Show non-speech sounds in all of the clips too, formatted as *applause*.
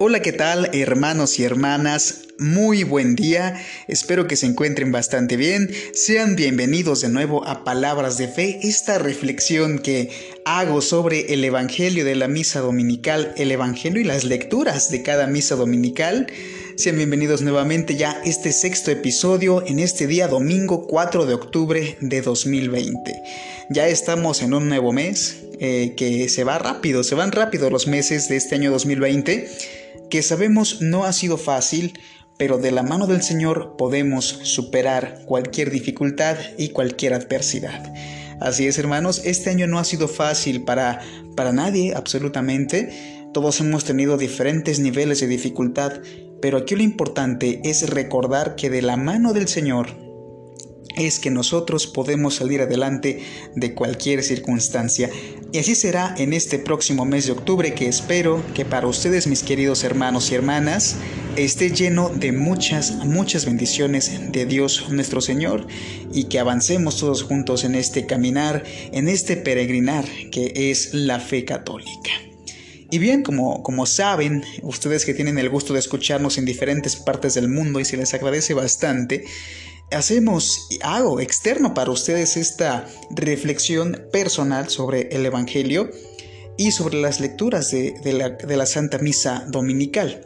Hola, ¿qué tal hermanos y hermanas? Muy buen día, espero que se encuentren bastante bien. Sean bienvenidos de nuevo a Palabras de Fe, esta reflexión que hago sobre el Evangelio de la Misa Dominical, el Evangelio y las lecturas de cada Misa Dominical. Sean bienvenidos nuevamente ya a este sexto episodio en este día domingo 4 de octubre de 2020. Ya estamos en un nuevo mes eh, que se va rápido, se van rápido los meses de este año 2020 que sabemos no ha sido fácil, pero de la mano del Señor podemos superar cualquier dificultad y cualquier adversidad. Así es, hermanos, este año no ha sido fácil para, para nadie, absolutamente. Todos hemos tenido diferentes niveles de dificultad, pero aquí lo importante es recordar que de la mano del Señor es que nosotros podemos salir adelante de cualquier circunstancia. Y así será en este próximo mes de octubre que espero que para ustedes, mis queridos hermanos y hermanas, esté lleno de muchas, muchas bendiciones de Dios nuestro Señor y que avancemos todos juntos en este caminar, en este peregrinar que es la fe católica. Y bien, como, como saben, ustedes que tienen el gusto de escucharnos en diferentes partes del mundo y se les agradece bastante, hacemos, hago externo para ustedes esta reflexión personal sobre el Evangelio y sobre las lecturas de, la, Santa Misa Dominical.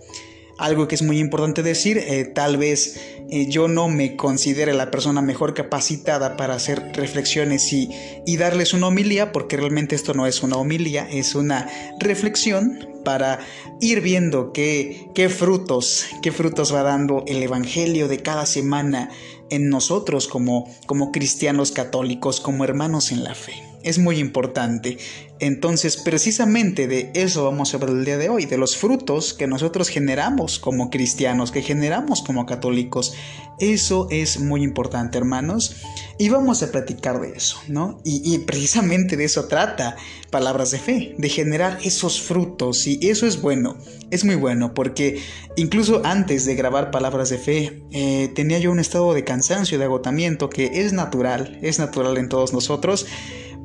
Algo que es muy importante decir, eh, tal vez eh, yo no me considere la persona mejor capacitada para hacer reflexiones y, y darles una homilía, porque realmente esto no es una homilía, es una reflexión para ir viendo qué, qué frutos, qué frutos va dando el Evangelio de cada semana en nosotros como, como cristianos católicos, como hermanos en la fe es muy importante. Entonces, precisamente de eso vamos a hablar el día de hoy, de los frutos que nosotros generamos como cristianos, que generamos como católicos. Eso es muy importante, hermanos. Y vamos a platicar de eso, ¿no? Y, y precisamente de eso trata Palabras de Fe, de generar esos frutos. Y eso es bueno, es muy bueno, porque incluso antes de grabar Palabras de Fe, eh, tenía yo un estado de cansancio, de agotamiento, que es natural, es natural en todos nosotros.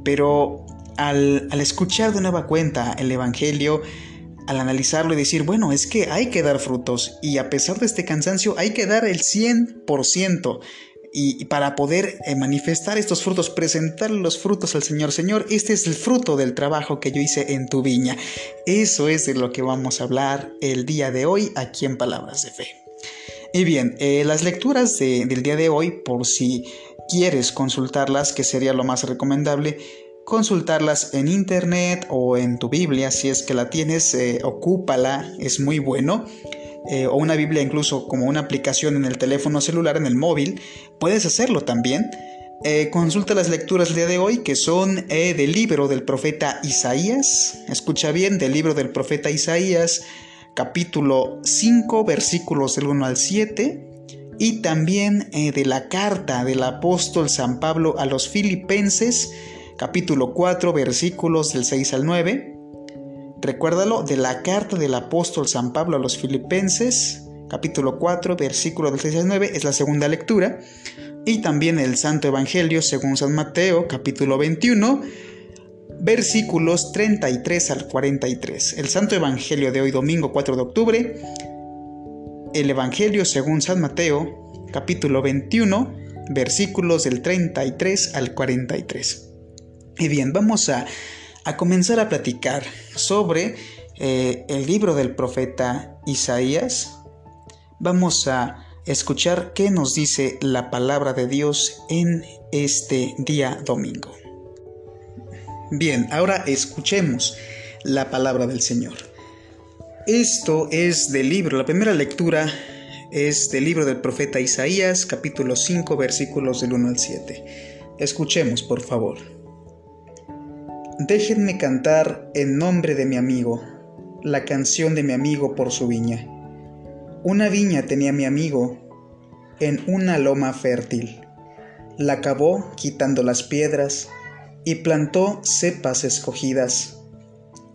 Pero al, escuchar de nueva cuenta el Evangelio, al analizarlo y decir, bueno, es que hay que dar frutos y a pesar de este cansancio hay que dar el 100%. Y, para poder eh, manifestar estos frutos, presentar los frutos al Señor. Señor, este es el fruto del trabajo que yo hice en tu viña. Eso es de lo que vamos a hablar el día de hoy aquí en Palabras de Fe. Y bien, eh, las lecturas del día de hoy, por si quieres consultarlas, que sería lo más recomendable, consultarlas en internet o en tu Biblia, si es que la tienes, eh, ocúpala, es muy bueno. Eh, o una Biblia incluso como una aplicación en el teléfono celular, en el móvil, puedes hacerlo también. Eh, consulta las lecturas del día de hoy que son del libro del profeta Isaías. Escucha bien, del libro del profeta Isaías, capítulo 5, versículos del 1 al 7 y también eh, de la carta del apóstol San Pablo a los filipenses, capítulo 4, versículos del 6 al 9. Recuérdalo, de la carta del apóstol San Pablo a los filipenses, capítulo 4, versículos del 6 al 9, es la segunda lectura. Y también el Santo Evangelio según San Mateo, capítulo 21, versículos 33 al 43. El Santo Evangelio de hoy domingo 4 de octubre el Evangelio según San Mateo, capítulo 21, versículos del 33 al 43. Y bien, vamos a, comenzar a platicar sobre eh, el libro del profeta Isaías. Vamos a escuchar qué nos dice la palabra de Dios en este día domingo. Bien, ahora escuchemos la palabra del Señor. Esto es del libro, la primera lectura es del libro del profeta Isaías, capítulo 5, versículos del 1 al 7. Escuchemos, por favor. Déjenme cantar en nombre de mi amigo, la canción de mi amigo por su viña. Una viña tenía mi amigo en una loma fértil. La cavó quitando las piedras y plantó cepas escogidas.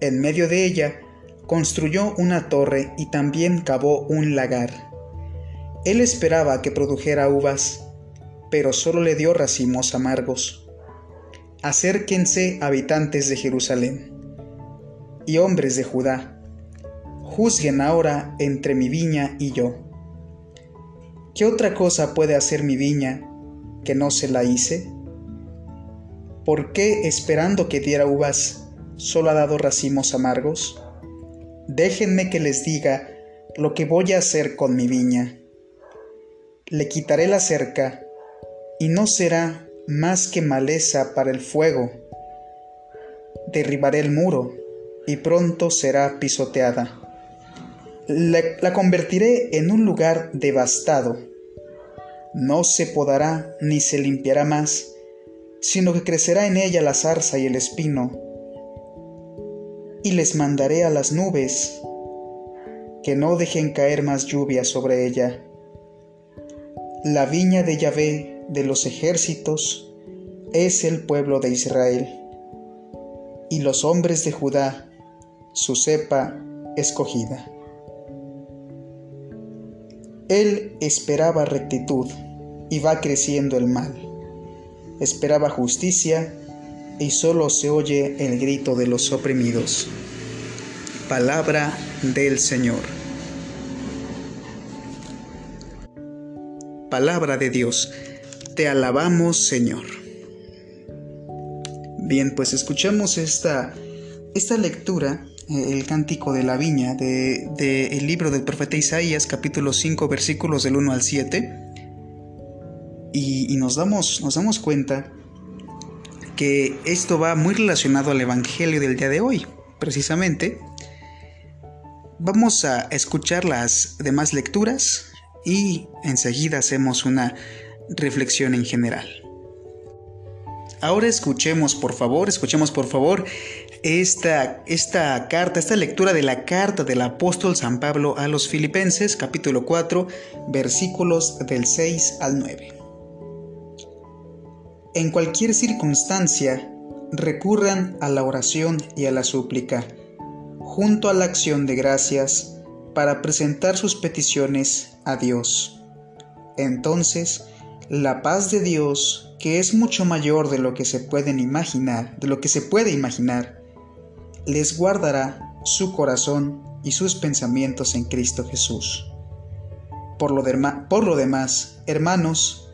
En medio de ella construyó una torre y también cavó un lagar. Él esperaba que produjera uvas, pero solo le dio racimos amargos. Acérquense habitantes de Jerusalén y hombres de Judá. juzguen ahora entre mi viña y yo. ¿Qué otra cosa puede hacer mi viña que no se la hice? ¿Por qué, esperando que diera uvas, solo ha dado racimos amargos? Déjenme que les diga lo que voy a hacer con mi viña. Le quitaré la cerca, y no será más que maleza para el fuego. Derribaré el muro, y pronto será pisoteada. La, la convertiré en un lugar devastado. No se podará ni se limpiará más, sino que crecerá en ella la zarza y el espino. Y les mandaré a las nubes que no dejen caer más lluvia sobre ella. La viña de Yahvé de los ejércitos es el pueblo de Israel, y los hombres de Judá, su cepa escogida. Él esperaba rectitud y va creciendo el mal esperaba justicia y solo se oye el grito de los oprimidos. Palabra del Señor. Palabra de Dios. Te alabamos, Señor. Bien, pues escuchamos esta, esta lectura, eh, el cántico de la viña, del de, libro del profeta Isaías, capítulo 5, versículos del 1 al 7 y, nos, damos, nos damos cuenta que esto va muy relacionado al Evangelio del día de hoy, precisamente. Vamos a escuchar las demás lecturas y enseguida hacemos una reflexión en general. Ahora escuchemos, por favor, escuchemos por favor esta, esta carta, esta lectura de la carta del apóstol San Pablo a los Filipenses, capítulo 4, versículos del 6 al 9. En cualquier circunstancia, recurran a la oración y a la súplica, junto a la acción de gracias, para presentar sus peticiones a Dios. Entonces, la paz de Dios, que es mucho mayor de lo que se pueden imaginar, de lo que se puede imaginar, les guardará su corazón y sus pensamientos en Cristo Jesús. Por lo, por lo demás, hermanos,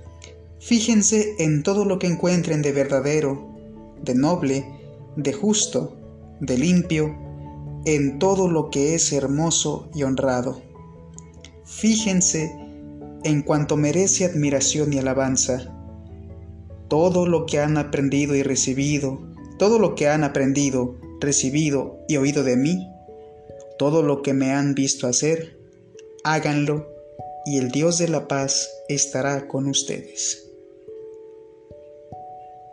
Fíjense en todo lo que encuentren de verdadero, de noble, de justo, de limpio, en todo lo que es hermoso y honrado. Fíjense en cuanto merece admiración y alabanza. Todo lo que han aprendido y recibido, todo lo que han aprendido, recibido y oído de mí, todo lo que me han visto hacer, háganlo y el Dios de la paz estará con ustedes.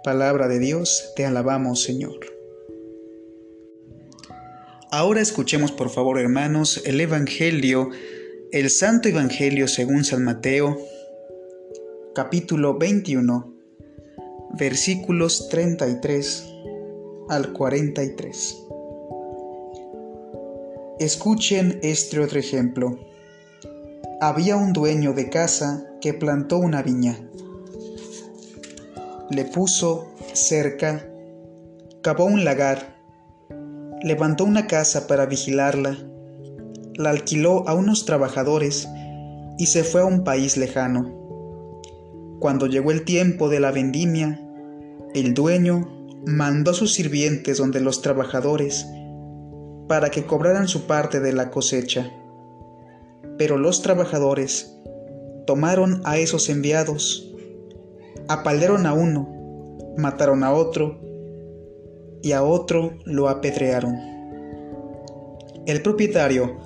Palabra de Dios, te alabamos Señor. Ahora escuchemos por favor hermanos el Evangelio, el Santo Evangelio según San Mateo, capítulo 21, versículos 33 al 43. Escuchen este otro ejemplo. Había un dueño de casa que plantó una viña le puso cerca, cavó un lagar, levantó una casa para vigilarla, la alquiló a unos trabajadores y se fue a un país lejano. Cuando llegó el tiempo de la vendimia, el dueño mandó a sus sirvientes donde los trabajadores para que cobraran su parte de la cosecha. Pero los trabajadores tomaron a esos enviados apalearon a uno, mataron a otro y a otro lo apedrearon. El propietario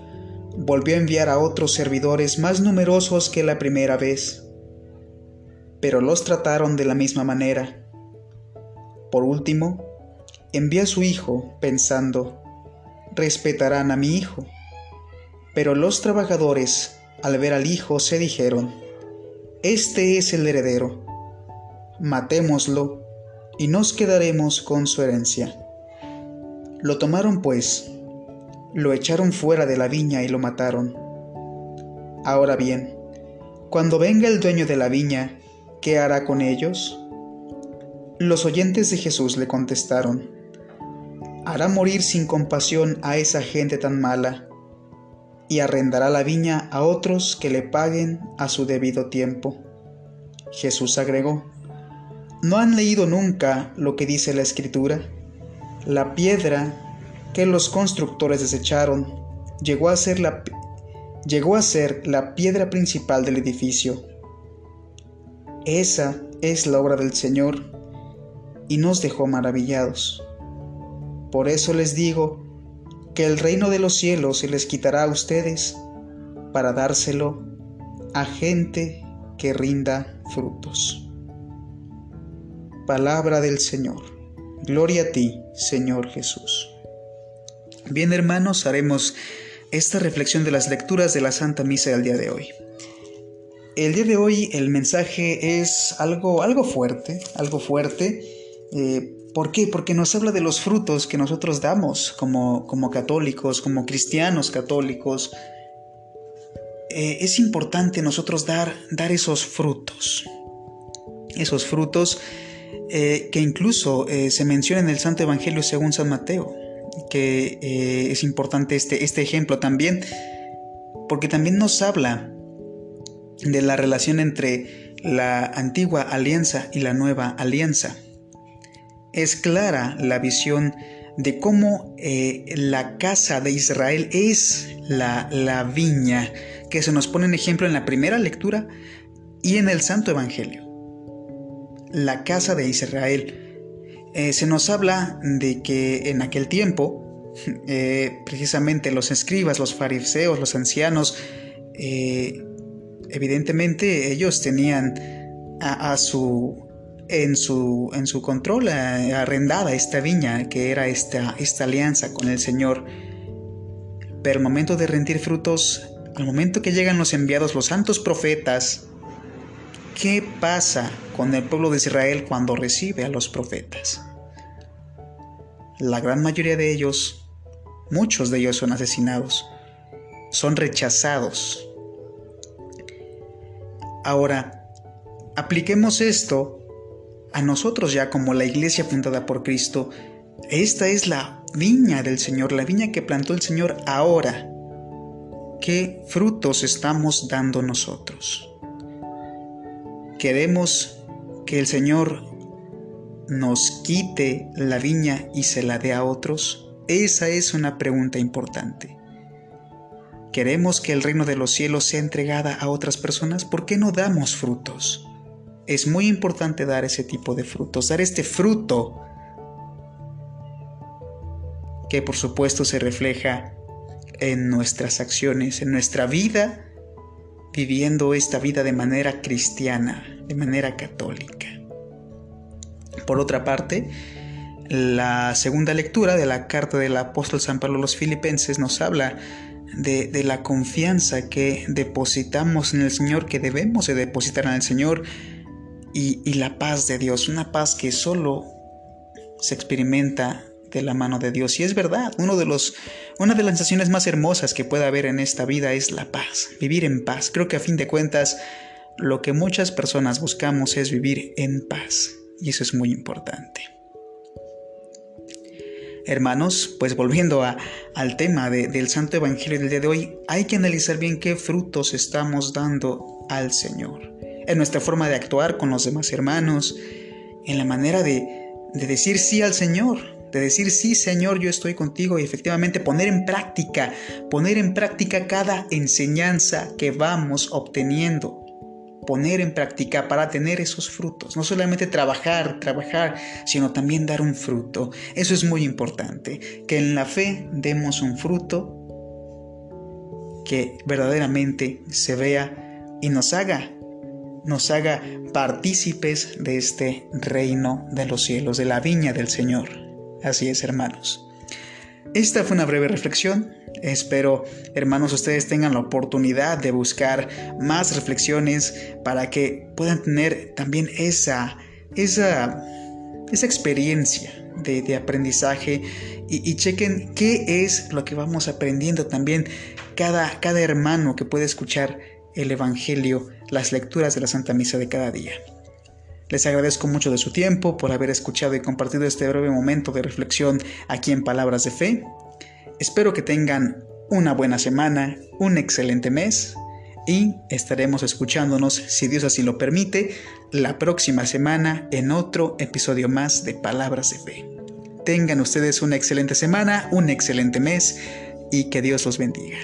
volvió a enviar a otros servidores más numerosos que la primera vez, pero los trataron de la misma manera. Por último, envió a su hijo pensando, respetarán a mi hijo. Pero los trabajadores, al ver al hijo, se dijeron, Este es el heredero matémoslo y nos quedaremos con su herencia. Lo tomaron pues, lo echaron fuera de la viña y lo mataron. Ahora bien, cuando venga el dueño de la viña, ¿qué hará con ellos? Los oyentes de Jesús le contestaron, hará morir sin compasión a esa gente tan mala. y arrendará la viña a otros que le paguen a su debido tiempo. Jesús agregó, ¿no han leído nunca lo que dice la Escritura? La piedra que los constructores desecharon llegó a ser la, llegó a ser la piedra principal del edificio. Esa es la obra del Señor y nos dejó maravillados. Por eso les digo que el reino de los cielos se les quitará a ustedes para dárselo a gente que rinda frutos. Palabra del Señor. Gloria a ti, Señor Jesús. Bien hermanos, haremos esta reflexión de las lecturas de la Santa Misa del día de hoy. El día de hoy el mensaje es algo, algo fuerte, algo fuerte. Eh, ¿Por qué? Porque nos habla de los frutos que nosotros damos como, como católicos, como cristianos católicos. Eh, es importante nosotros dar, dar esos frutos. Esos frutos eh, que incluso eh, se menciona en el Santo Evangelio según San Mateo, que es importante este, este ejemplo también, porque también nos habla de la relación entre la antigua alianza y la nueva alianza es clara la visión de cómo eh, la casa de Israel es la, la viña que se nos pone en ejemplo en la primera lectura y en el Santo Evangelio. La casa de Israel. Eh, se nos habla de que en aquel tiempo, *laughs* eh, precisamente los escribas, los fariseos, los ancianos, evidentemente ellos tenían a, su, en su, en su control eh, arrendada esta viña, que era esta, esta alianza con el Señor. Pero al momento de rendir frutos, al momento que llegan los enviados, los santos profetas, ¿qué pasa con el pueblo de Israel cuando recibe a los profetas? La gran mayoría de ellos, muchos de ellos son asesinados, son rechazados. Ahora, apliquemos esto a nosotros ya como la iglesia fundada por Cristo, esta es la viña del Señor, la viña que plantó el Señor ahora. ¿Qué frutos estamos dando nosotros? ¿Queremos que el Señor nos quite la viña y se la dé a otros? Esa es una pregunta importante. ¿Queremos que el reino de los cielos sea entregada a otras personas? ¿Por qué no damos frutos? es muy importante dar ese tipo de frutos, dar este fruto que por supuesto se refleja en nuestras acciones, en nuestra vida, viviendo esta vida de manera cristiana, de manera católica. Por otra parte, la segunda lectura de la carta del apóstol San Pablo a los filipenses nos habla de, la confianza que depositamos en el Señor, que debemos de depositar en el Señor, y, la paz de Dios, una paz que solo se experimenta de la mano de Dios. Y es verdad, uno de los, una de las sensaciones más hermosas que puede haber en esta vida es la paz, vivir en paz. Creo que a fin de cuentas lo que muchas personas buscamos es vivir en paz. Y eso es muy importante. Hermanos, pues volviendo al tema del Santo Evangelio del día de hoy, hay que analizar bien qué frutos estamos dando al Señor en nuestra forma de actuar con los demás hermanos, en la manera de, decir sí al Señor, de decir sí Señor, yo estoy contigo y efectivamente poner en práctica, poner en práctica cada enseñanza que vamos obteniendo, poner en práctica para tener esos frutos, no solamente trabajar, trabajar, sino también dar un fruto. Eso es muy importante, que en la fe demos un fruto que verdaderamente se vea y nos haga nos haga partícipes de este reino de los cielos, de la viña del Señor. Así es, hermanos. Esta fue una breve reflexión. Espero, hermanos, ustedes tengan la oportunidad de buscar más reflexiones para que puedan tener también esa, esa, esa experiencia de, aprendizaje y, chequen qué es lo que vamos aprendiendo también cada, cada hermano que puede escuchar el Evangelio, las lecturas de la Santa Misa de cada día. Les agradezco mucho de su tiempo por haber escuchado y compartido este breve momento de reflexión aquí en Palabras de Fe. Espero que tengan una buena semana, un excelente mes y estaremos escuchándonos, si Dios así lo permite, la próxima semana en otro episodio más de Palabras de Fe. Tengan ustedes una excelente semana, un excelente mes y que Dios los bendiga.